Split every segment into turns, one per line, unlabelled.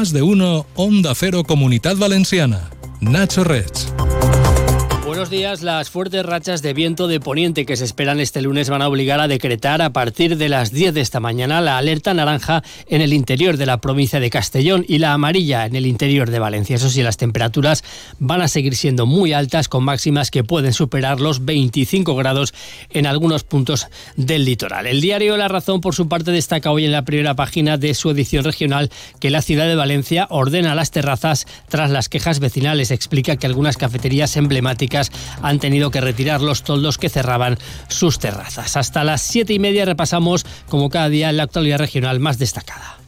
Más de uno, Onda Cero Comunidad Valenciana. Nacho Rech.
Buenos días. Las fuertes rachas de viento de poniente que se esperan este lunes van a obligar a decretar a partir de las 10 de esta mañana la alerta naranja en el interior de la provincia de Castellón y la amarilla en el interior de Valencia. Eso sí, las temperaturas van a seguir siendo muy altas con máximas que pueden superar los 25 grados en algunos puntos del litoral. El diario La Razón, por su parte, destaca hoy en la primera página de su edición regional que la ciudad de Valencia ordena las terrazas tras las quejas vecinales. Explica que algunas cafeterías emblemáticas han tenido que retirar los toldos que cerraban sus terrazas. Hasta las siete y media repasamos, como cada día, la actualidad regional más destacada.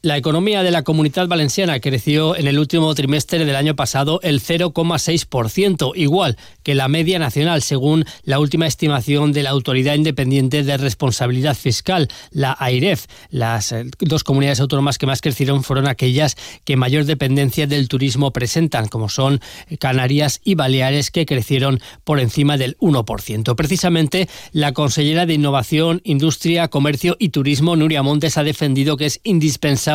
La economía de la comunidad valenciana creció en el último trimestre del año pasado el 0,6%, igual que la media nacional, según la última estimación de la Autoridad Independiente de Responsabilidad Fiscal, la AIREF. Las eh, dos comunidades autónomas que más crecieron fueron aquellas que mayor dependencia del turismo presentan, como son Canarias y Baleares, que crecieron por encima del 1%. Precisamente, la consellera de Innovación, Industria, Comercio y Turismo, Nuria Montes, ha defendido que es indispensable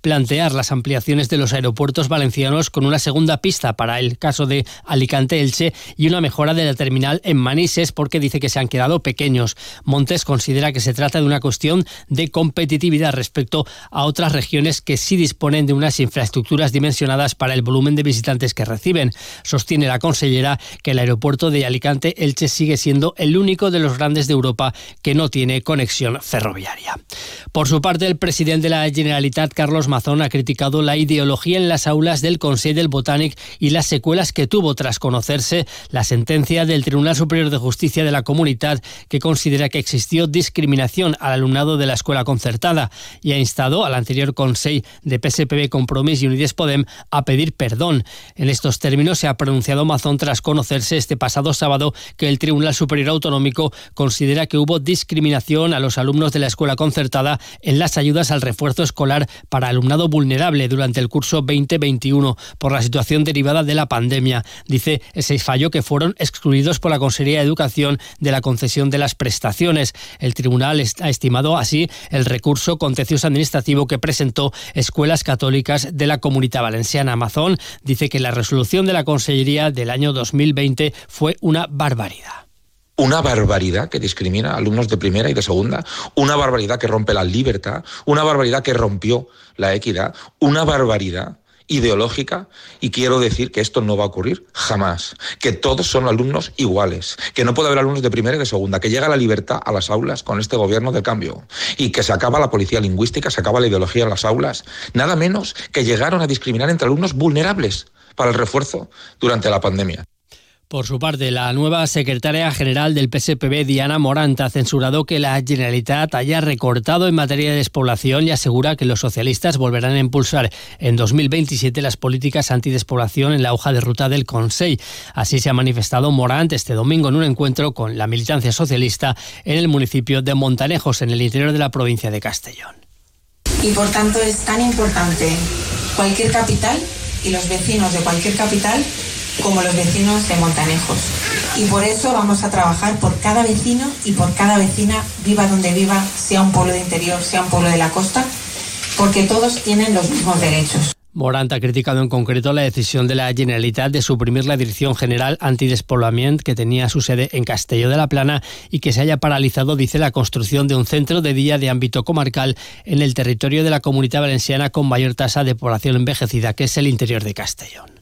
plantear las ampliaciones de los aeropuertos valencianos con una segunda pista para el caso de Alicante-Elche y una mejora de la terminal en Manises porque dice que se han quedado pequeños. Montes considera que se trata de una cuestión de competitividad respecto a otras regiones que sí disponen de unas infraestructuras dimensionadas para el volumen de visitantes que reciben. Sostiene la consellera que el aeropuerto de Alicante-Elche sigue siendo el único de los grandes de Europa que no tiene conexión ferroviaria. Por su parte, el presidente de la Generalitat Carlos Mazón, ha criticado la ideología en las aulas del Consejo del Botánic y las secuelas que tuvo tras conocerse la sentencia del Tribunal Superior de Justicia de la Comunidad que considera que existió discriminación al alumnado de la escuela concertada y ha instado al anterior Consejo de PSPB Compromís y Unides Podem a pedir perdón. En estos términos se ha pronunciado Mazón tras conocerse este pasado sábado que el Tribunal Superior Autonómico considera que hubo discriminación a los alumnos de la escuela concertada en las ayudas al refuerzo escolar para alumnado vulnerable durante el curso 2021 por la situación derivada de la pandemia. Dice ese fallo que fueron excluidos por la Consejería de Educación de la concesión de las prestaciones. El tribunal ha estimado así el recurso contencioso administrativo que presentó Escuelas Católicas de la Comunidad Valenciana. Amazon dice que la resolución de la Consellería del año 2020 fue una barbaridad
una barbaridad que discrimina a alumnos de primera y de segunda, una barbaridad que rompe la libertad, una barbaridad que rompió la equidad, una barbaridad ideológica y quiero decir que esto no va a ocurrir jamás, que todos son alumnos iguales, que no puede haber alumnos de primera y de segunda, que llega la libertad a las aulas con este gobierno de cambio y que se acaba la policía lingüística, se acaba la ideología en las aulas, nada menos que llegaron a discriminar entre alumnos vulnerables para el refuerzo durante la pandemia.
Por su parte, la nueva secretaria general del PSPB, Diana Morant, ha censurado que la Generalitat haya recortado en materia de despoblación y asegura que los socialistas volverán a impulsar en 2027 las políticas antidespoblación en la hoja de ruta del Consejo. Así se ha manifestado Morant este domingo en un encuentro con la militancia socialista en el municipio de Montanejos, en el interior de la provincia de Castellón.
Y por tanto es tan importante cualquier capital y los vecinos de cualquier capital como los vecinos de Montanejos. Y por eso vamos a trabajar por cada vecino y por cada vecina, viva donde viva, sea un pueblo de interior, sea un pueblo de la costa, porque todos tienen los mismos derechos.
Morant ha criticado en concreto la decisión de la Generalitat de suprimir la Dirección General Antidespoblamiento que tenía su sede en Castelló de la Plana y que se haya paralizado, dice, la construcción de un centro de día de ámbito comarcal en el territorio de la comunidad valenciana con mayor tasa de población envejecida, que es el interior de Castellón.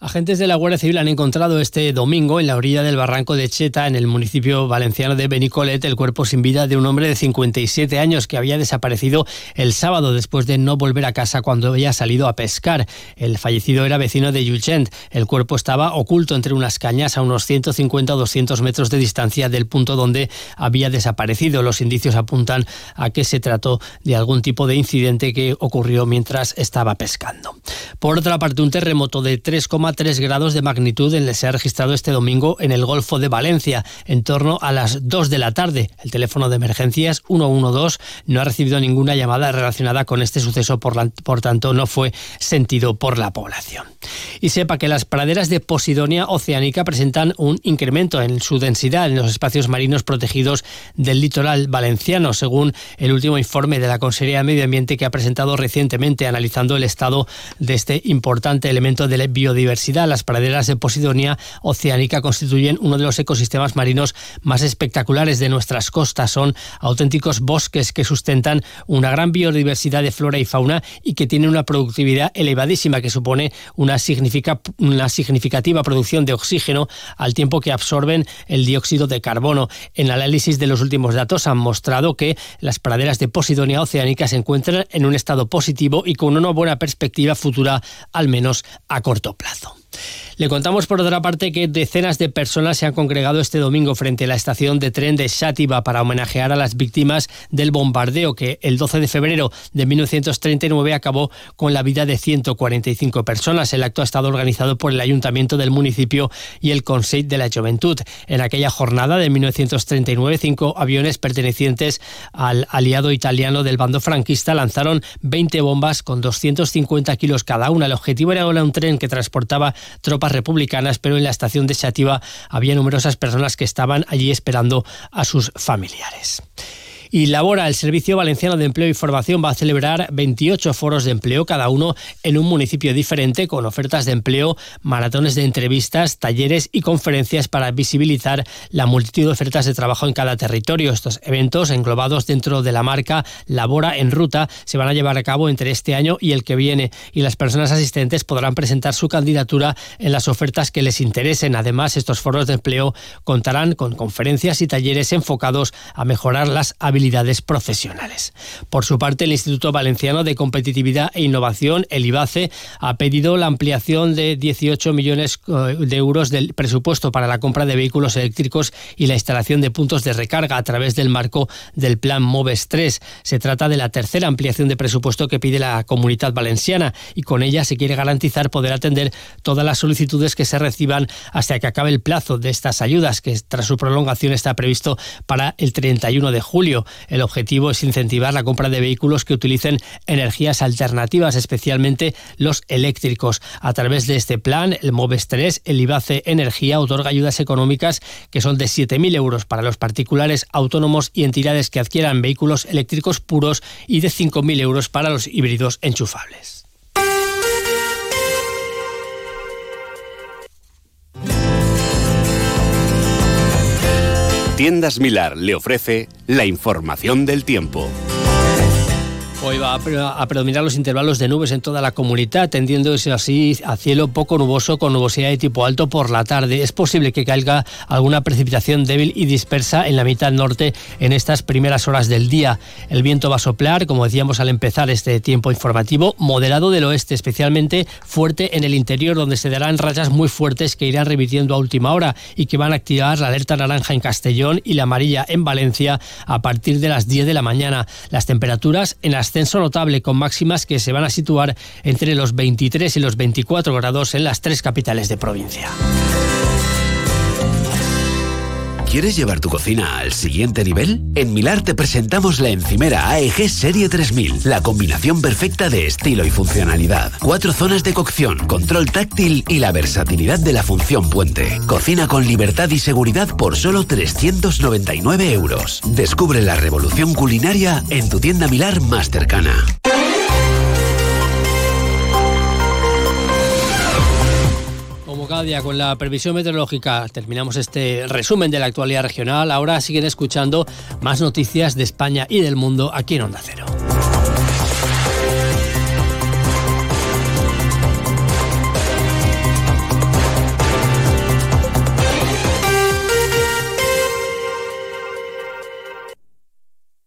Agentes de la Guardia Civil han encontrado este domingo en la orilla del barranco de Cheta, en el municipio valenciano de Benicolet, el cuerpo sin vida de un hombre de 57 años que había desaparecido el sábado después de no volver a casa cuando había salido a pescar. El fallecido era vecino de Llutxent. El cuerpo estaba oculto entre unas cañas a unos 150 o 200 metros de distancia del punto donde había desaparecido. Los indicios apuntan a que se trató de algún tipo de incidente que ocurrió mientras estaba pescando. Por otra parte, un terremoto de 3, 3 grados de magnitud se ha registrado este domingo en el Golfo de Valencia, en torno a las 2 de la tarde. El teléfono de emergencias 112 no ha recibido ninguna llamada relacionada con este suceso, por, por tanto no fue sentido por la población. Y sepa que las praderas de Posidonia oceánica presentan un incremento en su densidad en los espacios marinos protegidos del litoral valenciano, según el último informe de la Consejería de Medio Ambiente que ha presentado recientemente analizando el estado de este importante elemento de la biodiversidad las praderas de Posidonia oceánica constituyen uno de los ecosistemas marinos más espectaculares de nuestras costas. Son auténticos bosques que sustentan una gran biodiversidad de flora y fauna y que tienen una productividad elevadísima que supone una, significativa producción de oxígeno al tiempo que absorben el dióxido de carbono. En análisis de los últimos datos han mostrado que las praderas de Posidonia oceánica se encuentran en un estado positivo y con una buena perspectiva futura, al menos a corto plazo. Council. Le contamos por otra parte que decenas de personas se han congregado este domingo frente a la estación de tren de Shativa para homenajear a las víctimas del bombardeo que el 12 de febrero de 1939 acabó con la vida de 145 personas. El acto ha estado organizado por el Ayuntamiento del municipio y el Consejo de la Juventud. En aquella jornada de 1939, cinco aviones pertenecientes al aliado italiano del bando franquista lanzaron 20 bombas con 250 kilos cada una. El objetivo era un tren que transportaba tropas republicanas, pero en la estación de Chativa había numerosas personas que estaban allí esperando a sus familiares y Labora, el Servicio Valenciano de Empleo y Formación, va a celebrar 28 foros de empleo, cada uno en un municipio diferente, con ofertas de empleo, maratones de entrevistas, talleres y conferencias para visibilizar la multitud de ofertas de trabajo en cada territorio. Estos eventos, englobados dentro de la marca Labora en Ruta, se van a llevar a cabo entre este año y el que viene, y las personas asistentes podrán presentar su candidatura en las ofertas que les interesen. Además, estos foros de empleo contarán con conferencias y talleres enfocados a mejorar las habilidades profesionales. Por su parte, el Instituto Valenciano de Competitividad e Innovación, el IBACE, ha pedido la ampliación de 18 millones eh, de euros del presupuesto para la compra de vehículos eléctricos y la instalación de puntos de recarga a través del marco del Plan MOVES 3. Se trata de la tercera ampliación de presupuesto que pide la Comunidad Valenciana y con ella se quiere garantizar poder atender todas las solicitudes que se reciban hasta que acabe el plazo de estas ayudas, que tras su prolongación está previsto para el 31 de julio. El objetivo es incentivar la compra de vehículos que utilicen energías alternativas, especialmente los eléctricos. A través de este plan, el MOVES 3, el IBACE Energía, otorga ayudas económicas que son de 7.000 euros para los particulares autónomos y entidades que adquieran vehículos eléctricos puros y de 5.000 euros para los híbridos enchufables.
Tiendas Milar le ofrece la información del tiempo.
Hoy va a predominar los intervalos de nubes en toda la comunidad, tendiéndose así a cielo poco nuboso con nubosidad de tipo alto por la tarde. Es posible que caiga alguna precipitación débil y dispersa en la mitad norte en estas primeras horas del día. El viento va a soplar, como decíamos al empezar este tiempo informativo, moderado del oeste, especialmente fuerte en el interior, donde se darán rayas muy fuertes que irán revirtiendo a última hora y que van a activar la alerta naranja en Castellón y la amarilla en Valencia a partir de las 10 de la mañana. Las temperaturas en las ascenso notable con máximas que se van a situar entre los 23 y los 24 grados en las tres capitales de provincia.
¿Quieres llevar tu cocina al siguiente nivel? En Milar te presentamos la encimera AEG Serie 3000, la combinación perfecta de estilo y funcionalidad. Cuatro zonas de cocción, control táctil y la versatilidad de la función puente. Cocina con libertad y seguridad por solo 399 euros. Descubre la revolución culinaria en tu tienda Milar más cercana.
Con la previsión meteorológica terminamos este resumen de la actualidad regional. Ahora siguen escuchando más noticias de España y del mundo aquí en Onda Cero.